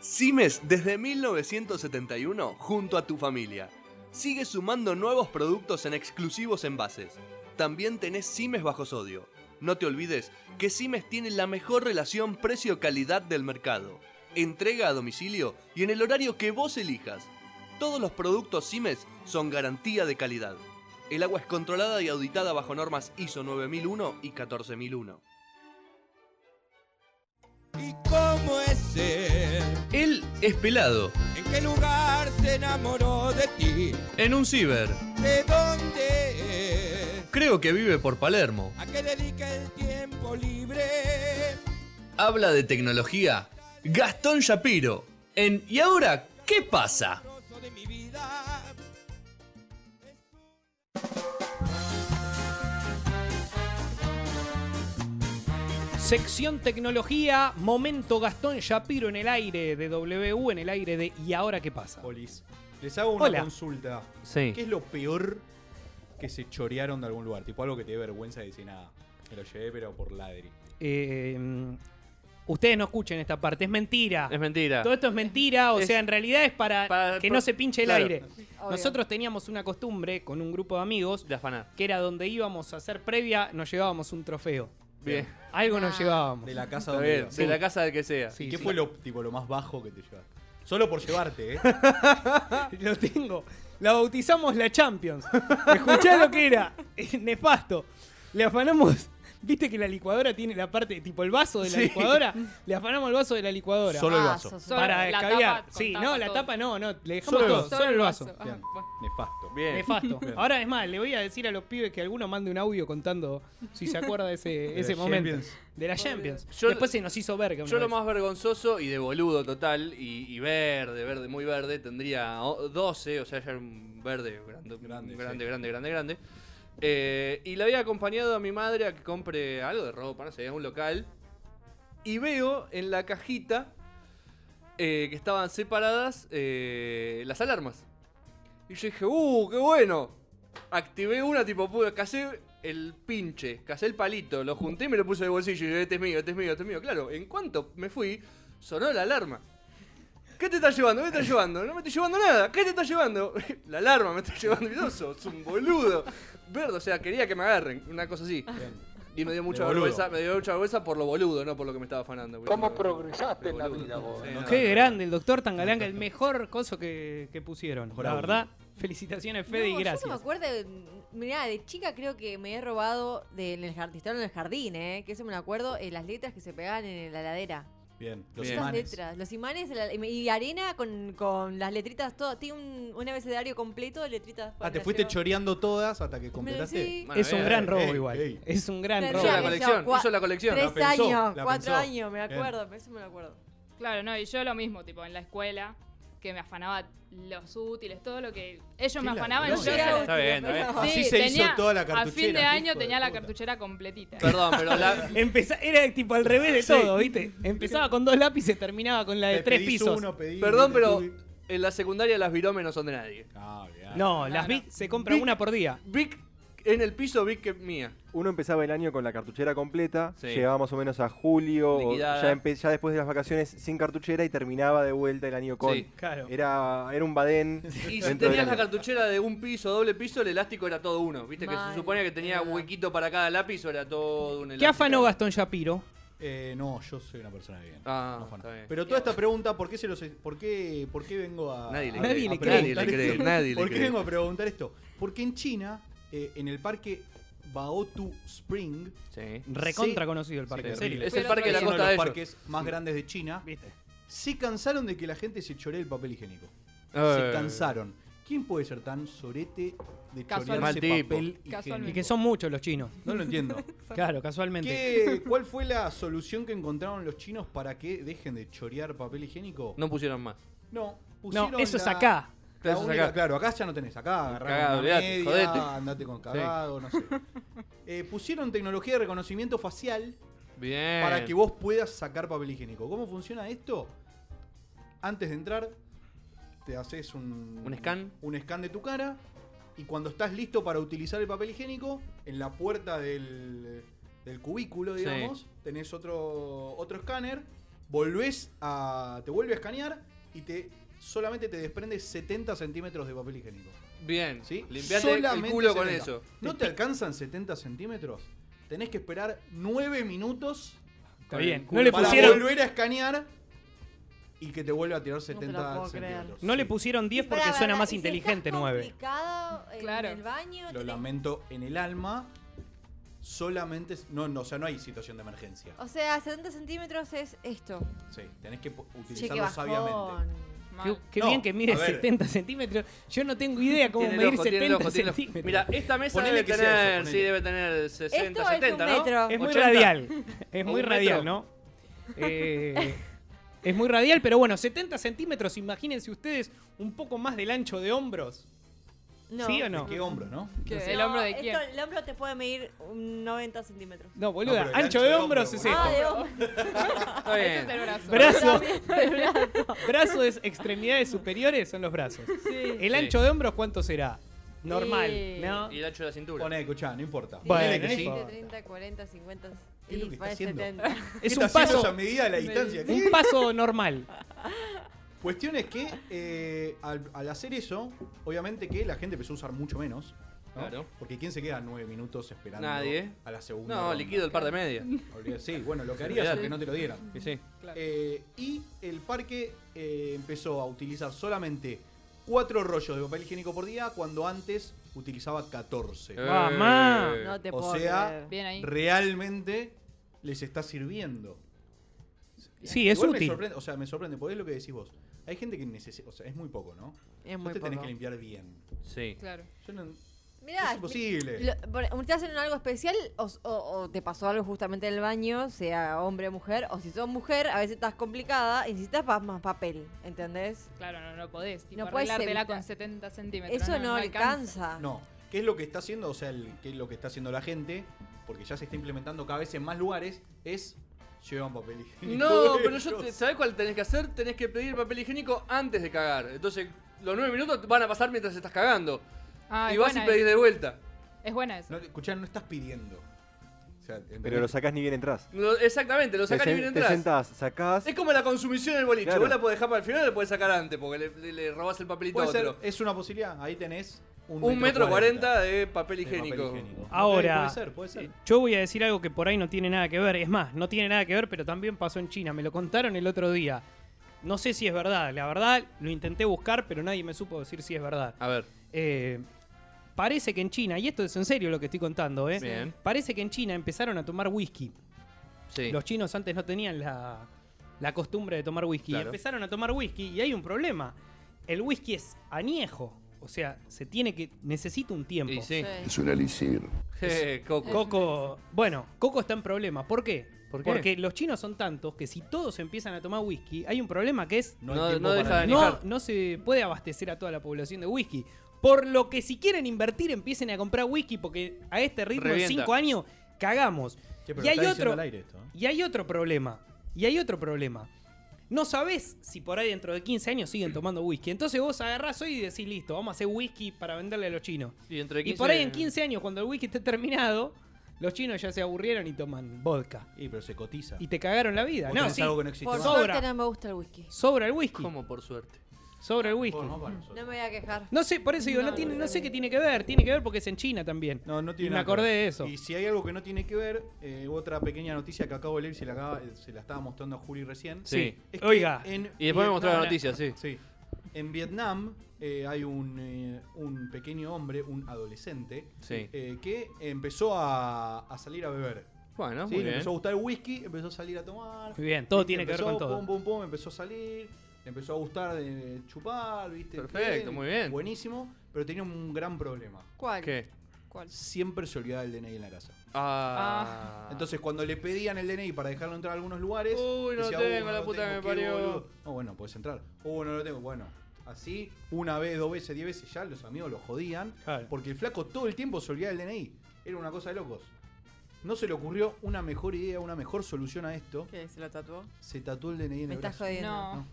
Simes desde 1971 junto a tu familia. Sigue sumando nuevos productos en exclusivos envases. También tenés Simes bajo sodio. No te olvides que Simes tiene la mejor relación precio-calidad del mercado. Entrega a domicilio y en el horario que vos elijas. Todos los productos Simes son garantía de calidad. El agua es controlada y auditada bajo normas ISO 9001 y 14001. ¿Y cómo es? Es pelado, ¿En qué lugar se enamoró de ti? en un ciber. ¿De dónde es? Creo que vive por Palermo. ¿A qué dedica el tiempo libre? Habla de tecnología. Gastón Shapiro. En ¿Y ahora qué pasa? Sección tecnología, momento Gastón Shapiro en el aire de W, en el aire de ¿Y ahora qué pasa? Polis. Les hago una Hola. consulta. Sí. ¿Qué es lo peor que se chorearon de algún lugar? Tipo algo que te dé vergüenza de decir nada. Me lo llevé, pero por ladri. Eh, ustedes no escuchen esta parte, es mentira. Es mentira. Todo esto es mentira, o Es- sea, en realidad es para, para- que por- no se pinche el claro. aire. Nosotros teníamos una costumbre con un grupo de amigos De afanar. que era donde íbamos a hacer previa, nos llevábamos un trofeo. Bien. Algo nos Ah. llevábamos. De la casa Está donde bien. ibas. De la casa del que sea. Sí, ¿Qué sí. fue lo, tipo, lo más bajo que te llevaste? Solo por llevarte, ¿eh? Lo tengo. La bautizamos la Champions. Escuchá lo que era. Nefasto. Le afanamos. ¿Viste que la licuadora tiene la parte, tipo el vaso de la Sí. licuadora? Le afanamos el vaso de la licuadora. Solo el Ah, vaso. para la escabiar. Sí, no, la todo. tapa no, no. Le dejamos Solo el todo, vaso. solo el vaso. Bien. Nefasto. Bien. Nefasto. Bien. Ahora es más, le voy a decir a los pibes que alguno mande un audio contando si se acuerda de ese, ese la momento. Champions. De la Champions. Yo- Después se nos hizo verga. Yo lo más vergonzoso y de boludo total y, y verde, verde, muy verde, tendría o- 12, o sea, ya era un verde grande, Grande, grande, sí. grande, grande, grande. Eh, y le había acompañado a mi madre a que compre algo de ropa, no sé, a un local. Y veo en la cajita eh, que estaban separadas eh, las alarmas. Y yo dije, ¡uh, qué bueno! Activé una, tipo, pude, casé el pinche, casé el palito, lo junté y me lo puse de bolsillo. Y dije, este es mío, este es mío, este es mío. Claro, en cuanto me fui, sonó la alarma. ¿Qué te estás llevando? ¿Qué te estás llevando? No me estoy llevando nada. ¿Qué te estás llevando? La alarma me está llevando. Y sos un boludo. Verde, o sea, quería que me agarren. Una cosa así. Bien. Y me dio mucha vergüenza, me dio mucha vergüenza por lo boludo, no por lo que me estaba afanando. ¿Cómo progresaste en la vida vos? Sí, no, Qué no. grande, el doctor Tangalanga, el mejor coso que, que pusieron. Mejor la audio. verdad, felicitaciones, Fede, y gracias. Yo no me acuerdo, mirá, de chica creo que me he robado del el jardín, en el jardín, ¿eh? Que eso me lo acuerdo, eh, las letras que se pegaban en la heladera. Bien. Los Bien. Imanes. letras, los imanes la- y arena con, con las letritas, todo. Tiene un, un abecedario completo de letritas. Ah, te las fuiste choreando todas hasta que completaste. sí. Bueno, es un bien. gran robo Ey, igual. ey. Es un gran Hizo robo. la colección, cua- hizo la colección. Tres La pensó, años, la cuatro pensó. años, me acuerdo, eso me lo acuerdo. Claro, no, y yo lo mismo, tipo, en la escuela, que me afanaba los útiles, todo lo que ellos me afanaban. yo útil, Está bien, está bien. pero- Así Sí, se tenía- hizo toda la A fin cartuchera. de año tenía la cartuchera completita. Perdón, pero la, Empeza- era tipo al revés de Sí. todo, ¿viste? Empezaba con dos lápices, terminaba con la de Te tres pedís pisos. uno, pedís- Perdón, pero en la secundaria las viromes no son de nadie. Ah. No, las se compra una por día. Vic en el piso, Vic que mía. Uno empezaba el año con la cartuchera completa, Sí. llegaba más o menos a julio, o Liquidada. ya, empe- ya después de las vacaciones sin cartuchera y terminaba de vuelta el año con. Sí. Claro. Era, era un badén. Y si dentro del tenías la año. cartuchera de un piso, doble piso, el elástico era todo uno. Viste que Mal, se suponía que tenía verdad. huequito para cada lápiz, o era todo un ¿Qué elástico. afanó Gastón Shapiro? Eh, no, yo soy una persona de bien. Ah, No afano. está bien. Pero toda esta pregunta, ¿por qué, se los, por qué, por qué vengo a, Nadie le a- Nadie a le preguntar cree. Nadie le cree, esto? nadie le ¿Por qué cree. vengo a preguntar esto? Porque en China, eh, en el parque Baotu Spring, Sí. Recontra Sí. conocido el parque. Sí, en serio. Es el parque de la es uno costa de los ellos. parques más grandes de China, ¿Viste? se cansaron de que la gente se choree el papel higiénico. Eh. Se cansaron. ¿Quién puede ser tan sorete de chorearse tipo. papel Y higiénico? Casualmente. que son muchos los chinos. No lo entiendo. Claro, casualmente. ¿Qué- ¿Cuál fue la solución que encontraron los chinos para que dejen de chorear papel higiénico? No pusieron más. No, No, pusieron eso es acá. La Claro, única- acá. Claro, acá ya no tenés. Acá agarrás media, jodete. andate con cagado, no sé. Eh, pusieron tecnología de reconocimiento facial Bien. para que vos puedas sacar papel higiénico. ¿Cómo funciona esto? Antes de entrar, te haces un, ¿Un scan? un scan de tu cara y cuando estás listo para utilizar el papel higiénico, en la puerta del, del cubículo, Sí. digamos, tenés otro, otro escáner volvés a. te vuelve a escanear y te solamente te desprende 70 centímetros de papel higiénico. Bien. ¿Sí? Limpiate el culo con 70. eso. ¿No te alcanzan 70 centímetros? Tenés que esperar 9 minutos Está bien. No le para pusieron, volver a escanear y que te vuelva a tirar te 70 lo puedo creer. centímetros. no le pusieron 10 porque suena más inteligente estás 9. complicado en Claro. el baño. Lo tenés- lamento en el alma. Solamente. No, no, o sea, no hay situación de emergencia. O sea, 70 centímetros es esto. Sí, tenés que Che, utilizarlo sabiamente. Qué, Mal. qué No, bien que mide a ver. 70 centímetros. Yo no tengo idea cómo medir ojo, tiene el 70 ojo, tiene el ojo. centímetros. Mira, esta mesa Ponele debe tener, sí, debe tener 60, Esto es 70, un ¿no? es muy 80. radial. Es ¿O muy radial? ¿no? Eh, es muy radial, pero bueno, 70 centímetros, imagínense ustedes un poco más del ancho de hombros. No. ¿Sí o no? ¿Qué hombro, no? ¿Qué? ¿El No, hombro de esto- quién? el hombro te puede medir un 90 centímetros. No, boluda, No, el ancho de hombros es boludo. Ah, esto. de hombro. Está Ese es bien. el brazo. Brazo, El brazo. brazo es extremidades superiores son los brazos. El Sí. ancho de hombros, ¿cuánto será? Normal, Eh, ¿no? Y el ancho de la cintura. Poné, escuchá, no importa. Bueno, Ponele que no sí. importa. 30, 40, 50 ¿Qué es lo que está haciendo? 70. Es ¿Qué un paso, esa medida de la distancia? Un paso normal. Cuestión es que eh, al, al hacer eso, obviamente que la gente empezó a usar mucho menos. ¿no? Claro. Porque ¿quién se queda nueve minutos esperando Nadie. a la segunda? No, ronda? liquido el par de media. Olvidé- Sí, bueno, lo que harías es que no te lo dieran. Sí, sí. Claro. Eh, y el parque eh, empezó a utilizar solamente cuatro rollos de papel higiénico por día cuando antes utilizaba 14. Eh, Mamá. No te O puedo sea, creer. Realmente les está sirviendo. Sí, es Igual Me útil. sorprende, o sea, me sorprende, porque es lo que decís vos. Hay gente que necesita, o sea, es muy poco, ¿no? Es Vos muy te tenés poco. que limpiar bien. Sí. Claro. Yo no, Mirá, es imposible. lo- por- ¿Te hacen algo especial o, o- o te pasó algo justamente en el baño, sea hombre o mujer? O si sos mujer, a veces estás complicada y necesitas pa- más papel, ¿entendés? Claro, no, no podés. Tipo, No podés arreglártela evitar. con 70 centímetros. Eso no, alcanza. No. ¿Qué es lo que está haciendo? O sea, el- ¿qué es lo que está haciendo la gente? Porque ya se está implementando cada vez en más lugares. Es llevan papel higiénico. No, pero yo, te- ¿sabés cuál tenés que hacer? Tenés que pedir papel higiénico antes de cagar. Entonces, los nueve minutos van a pasar mientras estás cagando. Ah, y vas y pedís esa. de vuelta. Es buena eso. No, escuchá, no estás pidiendo. O sea, ¿entendés? Pero lo sacás ni bien entras. Exactamente, lo sacás te, sen- bien te entras. sentás, sacás. Es como la consumición del boliche. Claro. Vos la podés dejar para el final o la podés sacar antes porque le, le- le robás el papelito a ser, otro. es una posibilidad. Ahí tenés un, Un metro cuarenta de papel de papel higiénico. Ahora, Puede ser, puede ser. eh, yo voy a decir algo que por ahí no tiene nada que ver. Es más, no tiene nada que ver, pero también pasó en China. Me lo contaron el otro día. No sé si es verdad. La verdad, lo intenté buscar, pero nadie me supo decir si es verdad. A ver, Eh, parece que en China, y esto es en serio lo que estoy contando, ¿eh? bien. Parece que en China empezaron a tomar whisky. Sí. Los chinos antes no tenían la, la costumbre de tomar whisky. Claro. Empezaron a tomar whisky y hay un problema. El whisky es añejo. O sea, se tiene que. necesita un tiempo. Y sí. Sí. Es un elixir. Eh, Coco. Coco. Bueno, Coco está en problema. ¿Por qué? ¿Por qué? Porque los chinos son tantos que si todos empiezan a tomar whisky, hay un problema que es. No, hay No- tiempo no para deja de nada. No, Anijar. no se puede abastecer a toda la población de whisky. Por lo que si quieren invertir, empiecen a comprar whisky porque a este ritmo de Revienta. 5 años cagamos. Che, pero Y hay otro- al aire esto, ¿eh? Y hay otro problema. Y hay otro problema. No sabés si por ahí dentro de 15 años siguen tomando whisky. Entonces vos agarrás hoy y decís, listo, vamos a hacer whisky para venderle a los chinos. Y, dentro de Y 15 por ahí en 15 años, cuando el whisky esté terminado, los chinos ya se aburrieron y toman vodka. Y pero se cotiza. Y te cagaron la vida. Vos No, tenés sí. algo que no existe Por más. Sobra. suerte no me gusta el whisky. Sobra el whisky. ¿Cómo por suerte? Sobra el whisky. No me voy a quejar. No sé, por eso digo, no, No, tiene, no sé. qué tiene que ver. Tiene que ver porque es en China también. No, no tiene Y me nada que acordé ver. de eso. Y si hay algo que no tiene que ver, eh, otra pequeña noticia que acabo de leer, se la, acaba- se la estaba mostrando a Juli recién. Sí. Es que Oiga. en Y después me mostró la Vietnam- noticia, sí. Sí. En Vietnam eh, hay un, eh, un pequeño hombre, un adolescente, Sí. eh, que empezó a, a salir a beber. Bueno, ¿sí? muy Le bien. empezó a gustar el whisky, empezó a salir a tomar. Muy bien, todo tiene que ver Empezó, con todo. Pum, pum, pum, empezó a salir, le empezó a gustar de chupar, ¿viste? Perfecto, muy bien. Buenísimo, pero tenía un gran problema. ¿Cuál? ¿Qué? ¿Cuál? Siempre se olvidaba el DNI en la casa. Ah. Entonces, cuando le pedían el DNI para dejarlo entrar a algunos lugares, Uy, no decía, tengo, "Uh, la puta que me parió". boludo". No, bueno, puedes entrar. Uh, no lo tengo. Bueno, así, una vez, dos veces, diez veces ya los amigos lo jodían. Claro. Porque el flaco todo el tiempo se olvidaba del DNI. Era una cosa de locos. No se le ocurrió una mejor idea, una mejor solución a esto. ¿Qué? ¿Se lo tatuó? Se tatuó el DNI en Me el estás brazo. jodiendo. No.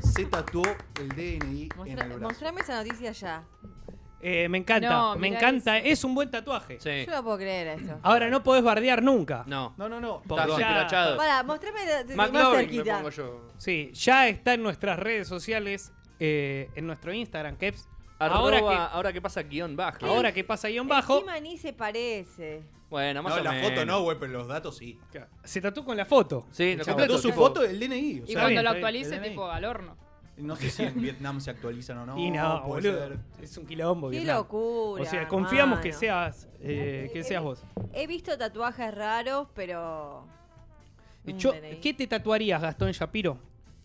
Se tatuó el DNI en Mostra- el brazo. mostrame esa noticia ya. Eh, me encanta, No, me mirá encanta. Es un buen tatuaje. Sí. Yo no puedo creer esto. Ahora no podés bardear nunca. No. No, no, no. Porque Estás ya- escrachado. Para, mostrame de- de- más me cerquita. pongo yo. Sí, ya está en nuestras redes sociales, eh, en nuestro Instagram, Keps. Ahora, que, pasa guion bajo. ahora que pasa guion bajo, Encima ni se parece. Bueno, más No, o la menos. foto no, güey, pero los datos sí. se tatuó con la foto. Sí, lo Chavo. completo. Tatuó su tipo- foto, el DNI. o Y sea, cuando bien, lo está bien. actualice, El DNI. tipo al horno. No sé si en Vietnam se actualizan o no. y no, puede boludo. ser. Es un quilombo. Qué Vietnam. locura. O sea, confiamos que hermano. seas, eh, que seas vos. He visto tatuajes raros, pero. un Yo- DNI. ¿Qué te tatuarías, Gastón Shapiro?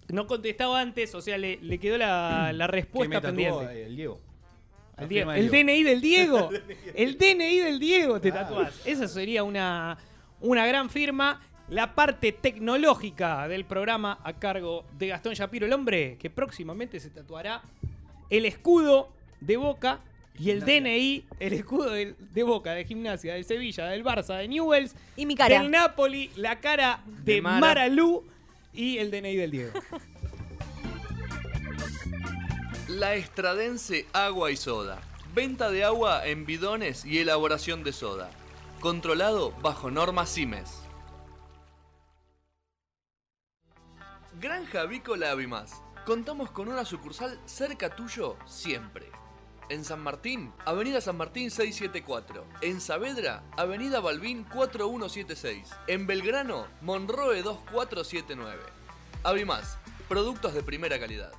No contestaba antes, o sea, le, le quedó la, la ¿Qué me respuesta tatuó? pendiente. El Diego. El, Diego- el Diego. DNI del Diego. el DNI del Diego te Claro. tatuás. Esa sería una, una gran firma. La parte tecnológica del programa a cargo de Gastón Shapiro, el hombre que próximamente se tatuará el escudo de Boca y el Gimnasia. DNI, el escudo de, Boca, de Gimnasia, de Sevilla, del Barça, de Newells, Y mi cara. del Napoli, la cara de, De Mara. Maralú y el DNI del Diego. La Estradense Agua y Soda. Venta de agua en bidones y elaboración de soda. Controlado bajo normas CIMES. Granja Avícola Avimas. Contamos con una sucursal cerca tuyo siempre. En San Martín, Avenida San Martín 674. En Saavedra, Avenida Balbín 4176. En Belgrano, Monroe 2479. Avimás, productos de primera calidad.